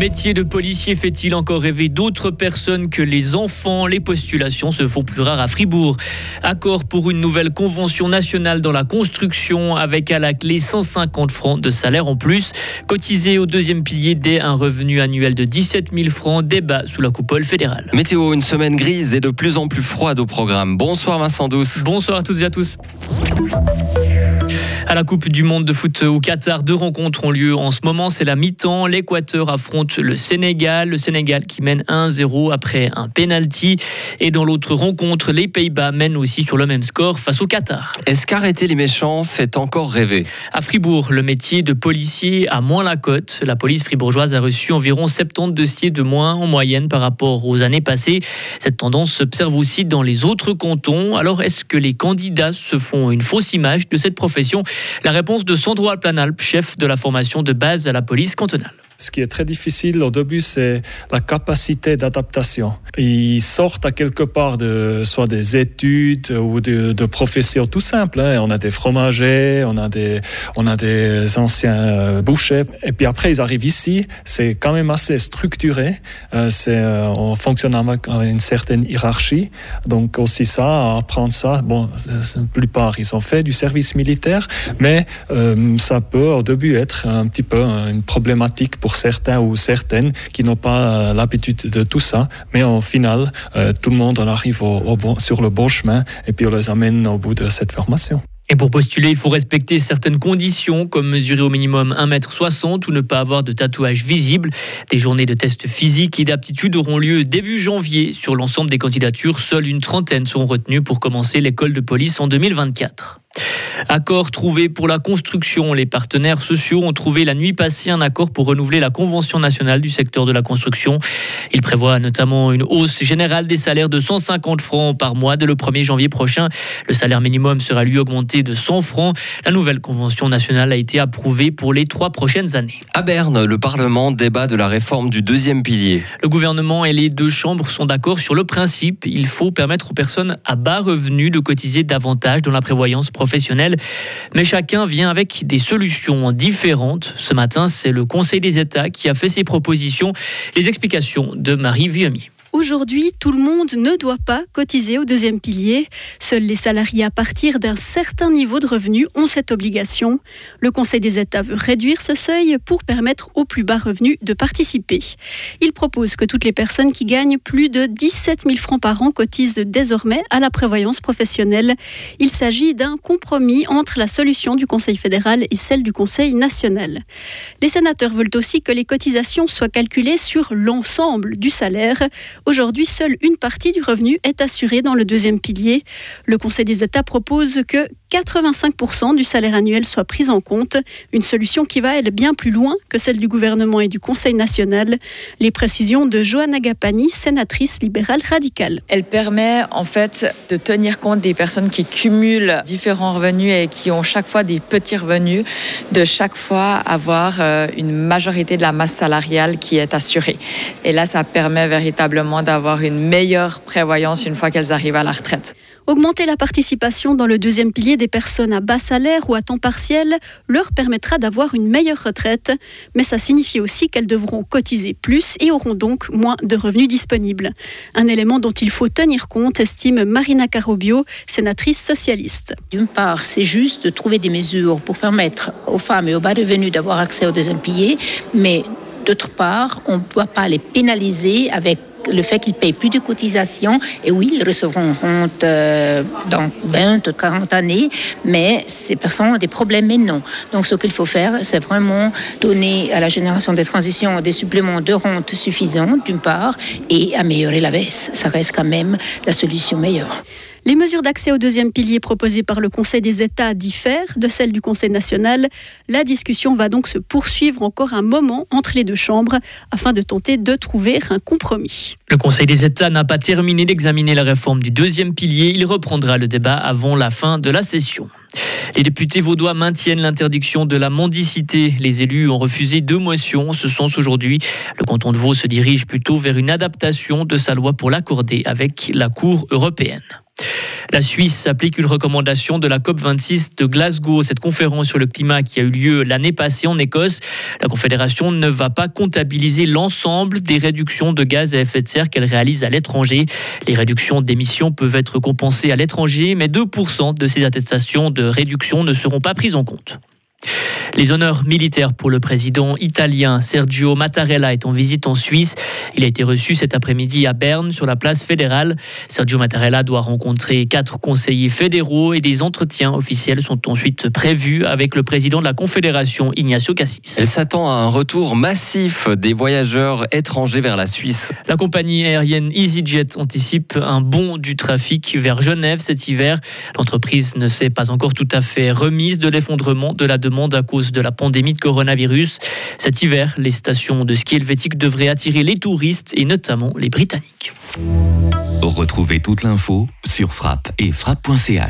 métier de policier fait-il encore rêver d'autres personnes que les enfants? Les postulations se font plus rares à Fribourg. Accord pour une nouvelle convention nationale dans la construction avec à la clé 150 francs de salaire en plus. Cotisé au deuxième pilier dès un revenu annuel de 17 000 francs, débat sous la coupole fédérale. Météo, une semaine grise et de plus en plus froide au programme. Bonsoir Vincent Douce. Bonsoir à toutes et à tous. À la Coupe du Monde de foot au Qatar, deux rencontres ont lieu en ce moment. C'est la mi-temps. L'Équateur affronte le Sénégal. Le Sénégal qui mène 1-0 après un penalty. Et dans l'autre rencontre, les Pays-Bas mènent aussi sur le même score face au Qatar. Est-ce qu'arrêter les méchants fait encore rêver? À Fribourg, le métier de policier a moins la cote. La police fribourgeoise a reçu environ 70 dossiers de moins en moyenne par rapport aux années passées. Cette tendance s'observe aussi dans les autres cantons. Alors, est-ce que les candidats se font une fausse image de cette profession? La réponse de Sandro Alplanalp, chef de la formation de base à la police cantonale. Ce qui est très difficile au début, c'est la capacité d'adaptation. Ils sortent à quelque part de soit des études ou de, professions tout simples. Hein. On a des fromagers, on a des, on a des anciens euh, bouchers. Et puis après, ils arrivent ici. C'est quand même assez structuré. Euh, euh, on fonctionne avec une certaine hiérarchie. Donc aussi ça, apprendre ça. Bon, la plupart, ils ont fait du service militaire, mais ça peut au début être un petit peu une problématique pour certains ou certaines qui n'ont pas euh, l'habitude de tout ça. Mais au final, euh, tout le monde en arrive au, sur le bon chemin et puis on les amène au bout de cette formation. Et pour postuler, il faut respecter certaines conditions, comme mesurer au minimum 1m60 ou ne pas avoir de tatouage visible. Des journées de tests physiques et d'aptitude auront lieu début janvier. Sur l'ensemble des candidatures, seule une trentaine seront retenues pour commencer l'école de police en 2024. Accord trouvé pour la construction. Les partenaires sociaux ont trouvé la nuit passée un accord pour renouveler la convention nationale du secteur de la construction. Il prévoit notamment une hausse générale des salaires de 150 francs par mois dès le 1er janvier prochain. Le salaire minimum sera lui augmenté de 100 francs. La nouvelle convention nationale a été approuvée pour les trois prochaines années. À Berne, le Parlement débat de la réforme du deuxième pilier. Le gouvernement et les deux chambres sont d'accord sur le principe. Il faut permettre aux personnes à bas revenus de cotiser davantage dans la prévoyance professionnelle mais chacun vient avec des solutions différentes. Ce matin, c'est le Conseil des États qui a fait ses propositions. Les explications de Marie Vieumier. Aujourd'hui, tout le monde ne doit pas cotiser au deuxième pilier. Seuls les salariés à partir d'un certain niveau de revenus ont cette obligation. Le Conseil des États veut réduire ce seuil pour permettre aux plus bas revenus de participer. Il propose que toutes les personnes qui gagnent plus de 17 000 francs par an cotisent désormais à la prévoyance professionnelle. Il s'agit d'un compromis entre la solution du Conseil fédéral et celle du Conseil national. Les sénateurs veulent aussi que les cotisations soient calculées sur l'ensemble du salaire. Aujourd'hui, seule une partie du revenu est assurée dans le deuxième pilier. Le Conseil des États propose que 85% du salaire annuel soit pris en compte, une solution qui va aller bien plus loin que celle du gouvernement et du Conseil national. Les précisions de Johanna Gapani, sénatrice libérale radicale. Elle permet en fait de tenir compte des personnes qui cumulent différents revenus et qui ont chaque fois des petits revenus, de chaque fois avoir euh, une majorité de la masse salariale qui est assurée. Et là, ça permet véritablement d'avoir une meilleure prévoyance une fois qu'elles arrivent à la retraite. Augmenter la participation dans le deuxième pilier des personnes à bas salaire ou à temps partiel leur permettra d'avoir une meilleure retraite, mais ça signifie aussi qu'elles devront cotiser plus et auront donc moins de revenus disponibles. Un élément dont il faut tenir compte, estime Marina Carobio, sénatrice socialiste. D'une part, c'est juste de trouver des mesures pour permettre aux femmes et aux bas revenus d'avoir accès au deuxième pilier, mais D'autre part, on ne doit pas les pénaliser avec le fait qu'ils payent plus de cotisations, et oui, ils recevront honte euh, dans 20 ou 40 années, mais ces personnes ont des problèmes, mais non. Donc ce qu'il faut faire, c'est vraiment donner à la génération des transitions des suppléments de rente suffisants, d'une part, et améliorer la baisse. Ça reste quand même la solution meilleure. Les mesures d'accès au deuxième pilier proposées par le Conseil des États diffèrent de celles du Conseil national. La discussion va donc se poursuivre encore un moment entre les deux chambres afin de tenter de trouver un compromis. Le Conseil des États n'a pas terminé d'examiner la réforme du deuxième pilier. Il reprendra le débat avant la fin de la session. Les députés vaudois maintiennent l'interdiction de la mendicité. Les élus ont refusé deux motions en ce sens aujourd'hui. Le canton de Vaud se dirige plutôt vers une adaptation de sa loi pour l'accorder avec la Cour européenne. La Suisse applique une recommandation de la COP26 de Glasgow, cette conférence sur le climat qui a eu lieu l'année passée en Écosse. La Confédération ne va pas comptabiliser l'ensemble des réductions de gaz à effet de serre qu'elle réalise à l'étranger. Les réductions d'émissions peuvent être compensées à l'étranger, mais 2% de ces attestations de réduction ne seront pas prises en compte. Les honneurs militaires pour le président italien Sergio Mattarella est en visite en Suisse. Il a été reçu cet après-midi à Berne sur la place fédérale. Sergio Mattarella doit rencontrer quatre conseillers fédéraux et des entretiens officiels sont ensuite prévus avec le président de la Confédération Ignacio Cassis. Elle s'attend à un retour massif des voyageurs étrangers vers la Suisse. La compagnie aérienne EasyJet anticipe un bond du trafic vers Genève cet hiver. L'entreprise ne s'est pas encore tout à fait remise de l'effondrement de la demande à de la pandémie de coronavirus. Cet hiver, les stations de ski helvétique devraient attirer les touristes et notamment les Britanniques. Retrouvez toute l'info sur frappe et frappe.ch.